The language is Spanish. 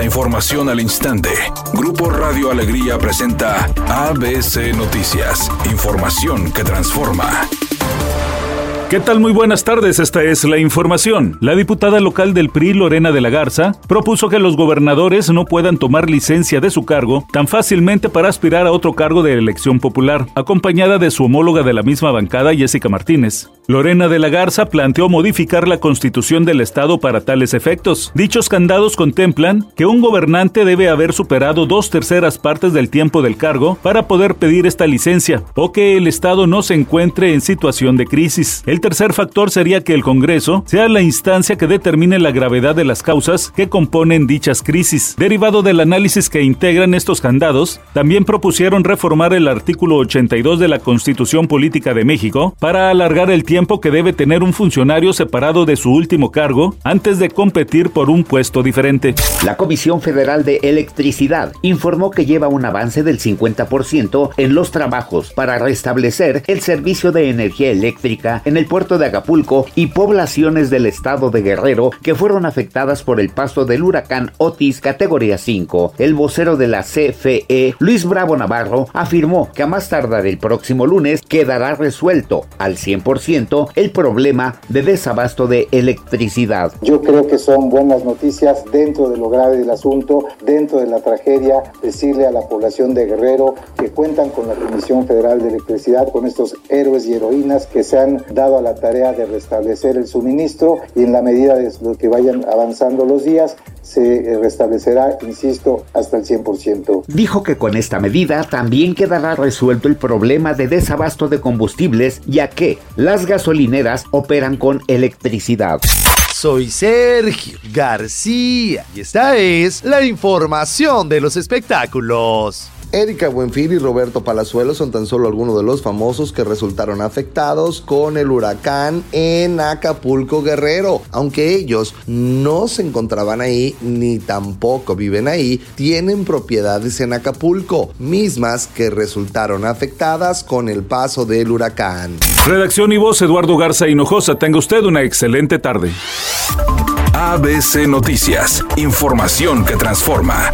La información al instante. Grupo Radio Alegría presenta ABC Noticias. Información que transforma. ¿Qué tal? Muy buenas tardes, esta es la información. La diputada local del PRI, Lorena de la Garza, propuso que los gobernadores no puedan tomar licencia de su cargo tan fácilmente para aspirar a otro cargo de elección popular, acompañada de su homóloga de la misma bancada, Jessica Martínez. Lorena de la Garza planteó modificar la constitución del Estado para tales efectos. Dichos candados contemplan que un gobernante debe haber superado dos terceras partes del tiempo del cargo para poder pedir esta licencia, o que el Estado no se encuentre en situación de crisis. El tercer factor sería que el Congreso sea la instancia que determine la gravedad de las causas que componen dichas crisis. Derivado del análisis que integran estos candados, también propusieron reformar el artículo 82 de la Constitución Política de México para alargar el tiempo que debe tener un funcionario separado de su último cargo antes de competir por un puesto diferente. La Comisión Federal de Electricidad informó que lleva un avance del 50% en los trabajos para restablecer el servicio de energía eléctrica en el puerto de Acapulco y poblaciones del estado de Guerrero que fueron afectadas por el paso del huracán Otis categoría 5. El vocero de la CFE, Luis Bravo Navarro, afirmó que a más tardar el próximo lunes quedará resuelto al 100% el problema de desabasto de electricidad. Yo creo que son buenas noticias dentro de lo grave del asunto, dentro de la tragedia, decirle a la población de Guerrero que cuentan con la Comisión Federal de Electricidad, con estos héroes y heroínas que se han dado a la tarea de restablecer el suministro y en la medida de lo que vayan avanzando los días, se restablecerá, insisto, hasta el 100%. Dijo que con esta medida también quedará resuelto el problema de desabasto de combustibles, ya que las gasolineras operan con electricidad. Soy Sergio García y esta es la información de los espectáculos. Erika Buenfil y Roberto Palazuelo son tan solo algunos de los famosos que resultaron afectados con el huracán en Acapulco Guerrero. Aunque ellos no se encontraban ahí ni tampoco viven ahí, tienen propiedades en Acapulco, mismas que resultaron afectadas con el paso del huracán. Redacción y voz Eduardo Garza Hinojosa. Tenga usted una excelente tarde. ABC Noticias, información que transforma.